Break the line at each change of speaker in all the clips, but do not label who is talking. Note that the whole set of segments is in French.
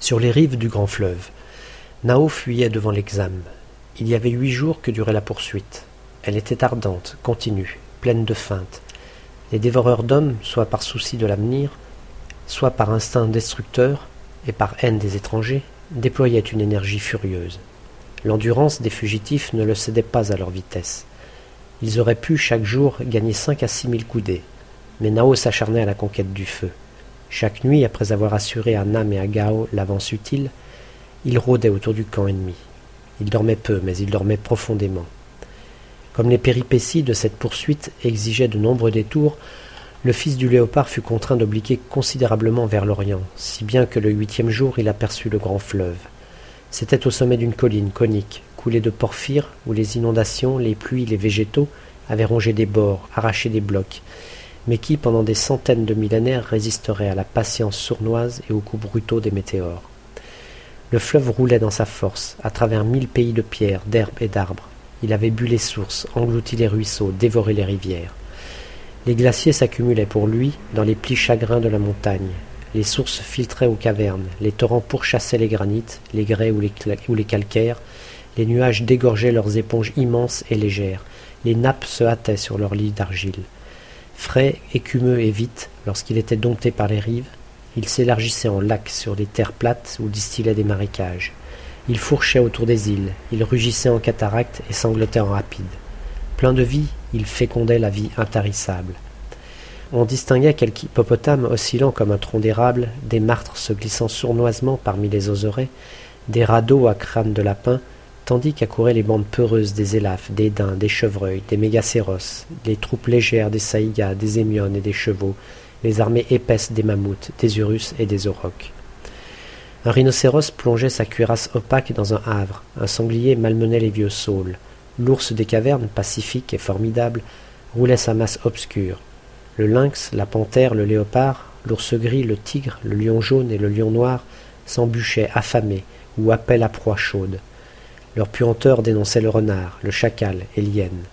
Sur les rives du grand fleuve, Nao fuyait devant l'examen. Il y avait huit jours que durait la poursuite. Elle était ardente, continue, pleine de feintes. Les dévoreurs d'hommes, soit par souci de l'avenir, soit par instinct destructeur et par haine des étrangers, déployaient une énergie furieuse. L'endurance des fugitifs ne le cédait pas à leur vitesse. Ils auraient pu chaque jour gagner cinq à six mille coudées, mais Nao s'acharnait à la conquête du feu. Chaque nuit, après avoir assuré à Nam et à Gao l'avance utile, il rôdait autour du camp ennemi. Il dormait peu, mais il dormait profondément. Comme les péripéties de cette poursuite exigeaient de nombreux détours, le fils du léopard fut contraint d'obliquer considérablement vers l'Orient, si bien que le huitième jour il aperçut le grand fleuve. C'était au sommet d'une colline conique, coulée de porphyre, où les inondations, les pluies, les végétaux avaient rongé des bords, arraché des blocs, mais qui, pendant des centaines de millénaires, résisterait à la patience sournoise et aux coups brutaux des météores. Le fleuve roulait dans sa force, à travers mille pays de pierres, d'herbes et d'arbres. Il avait bu les sources, englouti les ruisseaux, dévoré les rivières. Les glaciers s'accumulaient pour lui dans les plis chagrins de la montagne. Les sources filtraient aux cavernes, les torrents pourchassaient les granites, les grès ou les, ou les calcaires, les nuages dégorgeaient leurs éponges immenses et légères, les nappes se hâtaient sur leurs lits d'argile. Frais, écumeux et vite, lorsqu'il était dompté par les rives, il s'élargissait en lacs sur les terres plates où distillaient des marécages. Il fourchait autour des îles, il rugissait en cataractes et sanglotait en rapides. Plein de vie, il fécondait la vie intarissable. On distinguait quelques hippopotames oscillant comme un tronc d'érable, des martres se glissant sournoisement parmi les oserets, des radeaux à crâne de lapin, tandis qu'accouraient les bandes peureuses des élaphes, des daims, des chevreuils, des mégacéros, les troupes légères des saïgas, des émiones et des chevaux, les armées épaisses des mammouths, des urus et des aurochs. Un rhinocéros plongeait sa cuirasse opaque dans un havre, un sanglier malmenait les vieux saules, l'ours des cavernes, pacifique et formidable, roulait sa masse obscure. Le lynx, la panthère, le léopard, l'ours gris, le tigre, le lion jaune et le lion noir s'embûchaient affamés ou appaient la proie chaude. Leur puanteur dénonçait le renard, le chacal et l'hyène.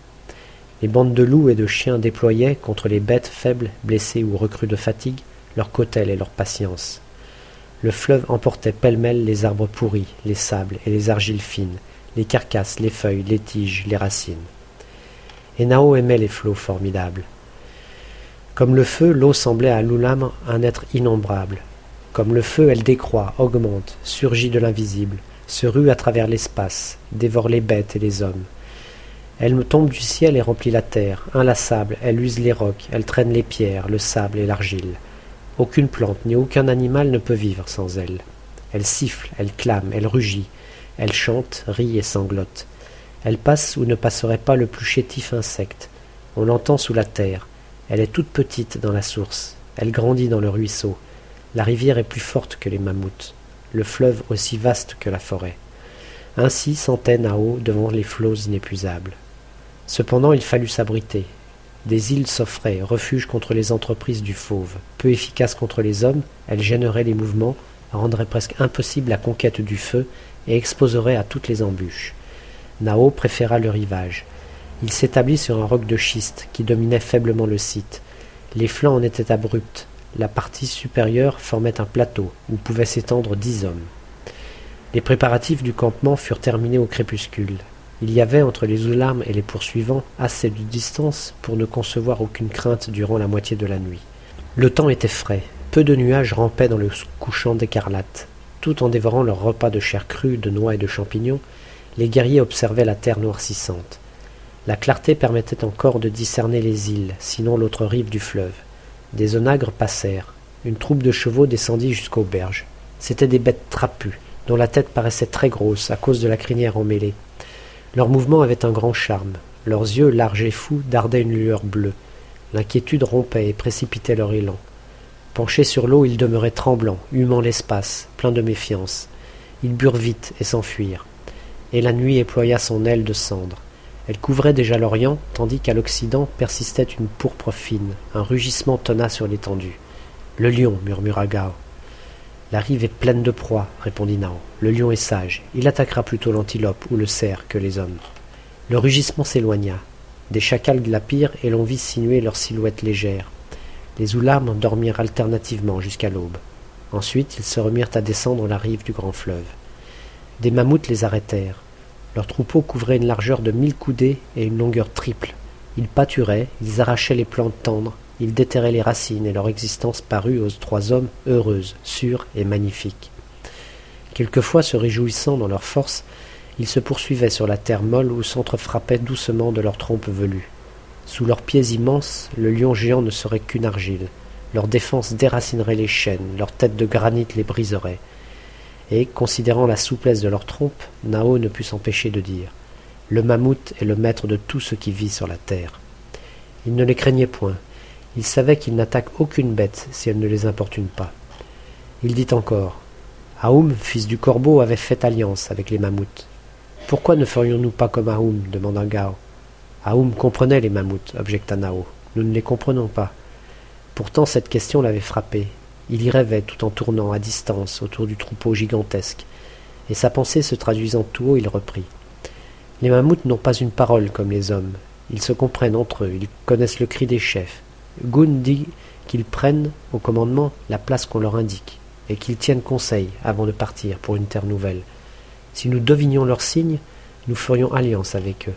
Les bandes de loups et de chiens déployaient, contre les bêtes faibles, blessées ou recrues de fatigue, leur cautèle et leur patience. Le fleuve emportait pêle-mêle les arbres pourris, les sables et les argiles fines, les carcasses, les feuilles, les tiges, les racines. Et Nao aimait les flots formidables. Comme le feu, l'eau semblait à Loulam un être innombrable. Comme le feu, elle décroît, augmente, surgit de l'invisible, se rue à travers l'espace, dévore les bêtes et les hommes. Elle tombe du ciel et remplit la terre, inlassable, elle use les rocs, elle traîne les pierres, le sable et l'argile. Aucune plante ni aucun animal ne peut vivre sans elle. Elle siffle, elle clame, elle rugit, elle chante, rit et sanglote. Elle passe où ne passerait pas le plus chétif insecte. On l'entend sous la terre. Elle est toute petite dans la source. Elle grandit dans le ruisseau. La rivière est plus forte que les mammouths le fleuve aussi vaste que la forêt. Ainsi centaines à devant les flots inépuisables. Cependant il fallut s'abriter. Des îles s'offraient, refuge contre les entreprises du fauve. Peu efficace contre les hommes, elle gênerait les mouvements, rendrait presque impossible la conquête du feu et exposerait à toutes les embûches. Nao préféra le rivage. Il s'établit sur un roc de schiste qui dominait faiblement le site. Les flancs en étaient abrupts, la partie supérieure formait un plateau où pouvaient s'étendre dix hommes. Les préparatifs du campement furent terminés au crépuscule. Il y avait entre les oularmes et les poursuivants assez de distance pour ne concevoir aucune crainte durant la moitié de la nuit. Le temps était frais, peu de nuages rampaient dans le couchant d'écarlate. Tout en dévorant leur repas de chair crue, de noix et de champignons, les guerriers observaient la terre noircissante. La clarté permettait encore de discerner les îles, sinon l'autre rive du fleuve. Des onagres passèrent. Une troupe de chevaux descendit jusqu'aux berges. C'étaient des bêtes trapues, dont la tête paraissait très grosse à cause de la crinière emmêlée. Leurs mouvements avaient un grand charme. Leurs yeux, larges et fous, dardaient une lueur bleue. L'inquiétude rompait et précipitait leur élan. Penchés sur l'eau, ils demeuraient tremblants, humant l'espace, pleins de méfiance. Ils burent vite et s'enfuirent. Et la nuit éploya son aile de cendre. Elle couvrait déjà l'Orient, tandis qu'à l'Occident persistait une pourpre fine, un rugissement tonna sur l'étendue. Le lion, murmura Gao. La rive est pleine de proies, répondit Nao. Le lion est sage. Il attaquera plutôt l'antilope ou le cerf que les hommes. Le rugissement s'éloigna. Des chacals glapirent et l'on vit sinuer leurs silhouettes légères. Les oularmes dormirent alternativement jusqu'à l'aube. Ensuite, ils se remirent à descendre la rive du grand fleuve. Des mammouths les arrêtèrent. Leur troupeau couvrait une largeur de mille coudées et une longueur triple. Ils pâturaient, ils arrachaient les plantes tendres, ils déterraient les racines, et leur existence parut aux trois hommes heureuse, sûre et magnifique. Quelquefois, se réjouissant dans leur force, ils se poursuivaient sur la terre molle ou s'entrefrappaient doucement de leurs trompes velues. Sous leurs pieds immenses, le lion géant ne serait qu'une argile. Leur défense déracinerait les chênes, leur tête de granit les briserait. Et, considérant la souplesse de leurs trompes, Nao ne put s'empêcher de dire Le mammouth est le maître de tout ce qui vit sur la terre. Il ne les craignait point. Il savait qu'il n'attaque aucune bête si elle ne les importune pas. Il dit encore Aoum, fils du corbeau, avait fait alliance avec les mammouths. Pourquoi ne ferions-nous pas comme Aoum? demanda Gao. Aoum comprenait les mammouths, objecta Nao. Nous ne les comprenons pas. Pourtant cette question l'avait frappé. Il y rêvait tout en tournant à distance autour du troupeau gigantesque. Et sa pensée se traduisant tout haut, il reprit. Les mammouths n'ont pas une parole comme les hommes. Ils se comprennent entre eux, ils connaissent le cri des chefs. Gun dit qu'ils prennent au commandement la place qu'on leur indique et qu'ils tiennent conseil avant de partir pour une terre nouvelle. Si nous devinions leurs signes, nous ferions alliance avec eux.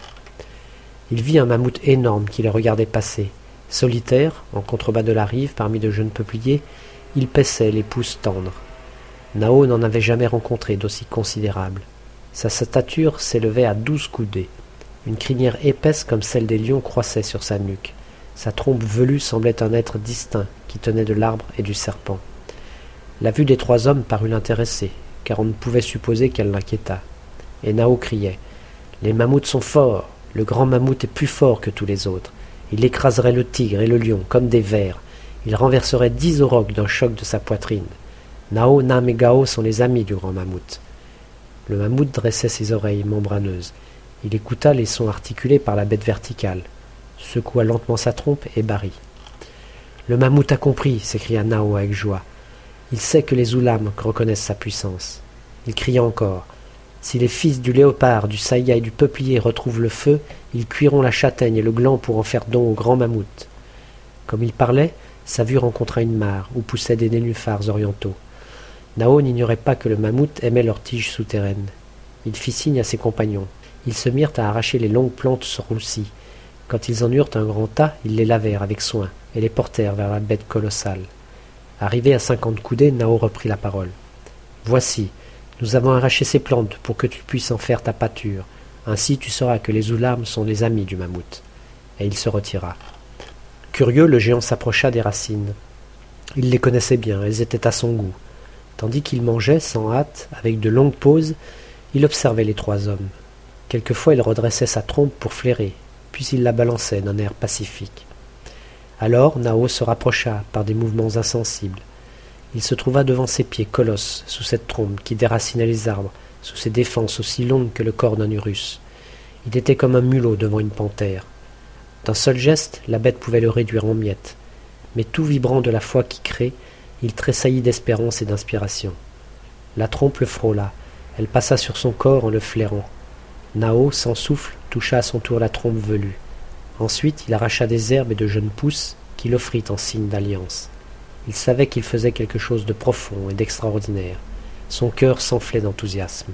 Il vit un mammouth énorme qui les regardait passer. Solitaire, en contrebas de la rive, parmi de jeunes peupliers, il paissait les pousses tendres. Nao n'en avait jamais rencontré d'aussi considérable. Sa stature s'élevait à douze coudées. Une crinière épaisse comme celle des lions croissait sur sa nuque. Sa trompe velue semblait un être distinct qui tenait de l'arbre et du serpent. La vue des trois hommes parut l'intéresser, car on ne pouvait supposer qu'elle l'inquiétât. Et Nao criait Les mammouths sont forts Le grand mammouth est plus fort que tous les autres. Il écraserait le tigre et le lion comme des vers. Il renverserait dix aurochs d'un choc de sa poitrine. Nao, Nam et Gao sont les amis du grand mammouth. Le mammouth dressait ses oreilles membraneuses. Il écouta les sons articulés par la bête verticale, secoua lentement sa trompe et barrit. Le mammouth a compris, s'écria Nao avec joie. Il sait que les Oulams reconnaissent sa puissance. Il cria encore. Si les fils du léopard, du saïga et du peuplier retrouvent le feu, ils cuiront la châtaigne et le gland pour en faire don au grand mammouth. Comme il parlait, sa vue rencontra une mare où poussaient des nénuphars orientaux. Nao n'ignorait pas que le mammouth aimait leurs tiges souterraines. Il fit signe à ses compagnons. Ils se mirent à arracher les longues plantes roussies. Quand ils en eurent un grand tas, ils les lavèrent avec soin et les portèrent vers la bête colossale. Arrivé à cinquante coudées, Nao reprit la parole. Voici, nous avons arraché ces plantes pour que tu puisses en faire ta pâture. Ainsi tu sauras que les Oulams sont les amis du mammouth. Et il se retira. Curieux, le géant s'approcha des racines. Il les connaissait bien, elles étaient à son goût. Tandis qu'il mangeait, sans hâte, avec de longues pauses, il observait les trois hommes. Quelquefois il redressait sa trompe pour flairer, puis il la balançait d'un air pacifique. Alors Nao se rapprocha par des mouvements insensibles. Il se trouva devant ses pieds colosses, sous cette trompe qui déracinait les arbres, sous ses défenses aussi longues que le corps d'un urus. Il était comme un mulot devant une panthère. D'un seul geste, la bête pouvait le réduire en miettes. Mais tout vibrant de la foi qui crée, il tressaillit d'espérance et d'inspiration. La trompe le frôla. Elle passa sur son corps en le flairant. Nao, sans souffle, toucha à son tour la trompe velue. Ensuite il arracha des herbes et de jeunes pousses qu'il offrit en signe d'alliance. Il savait qu'il faisait quelque chose de profond et d'extraordinaire. Son cœur s'enflait d'enthousiasme.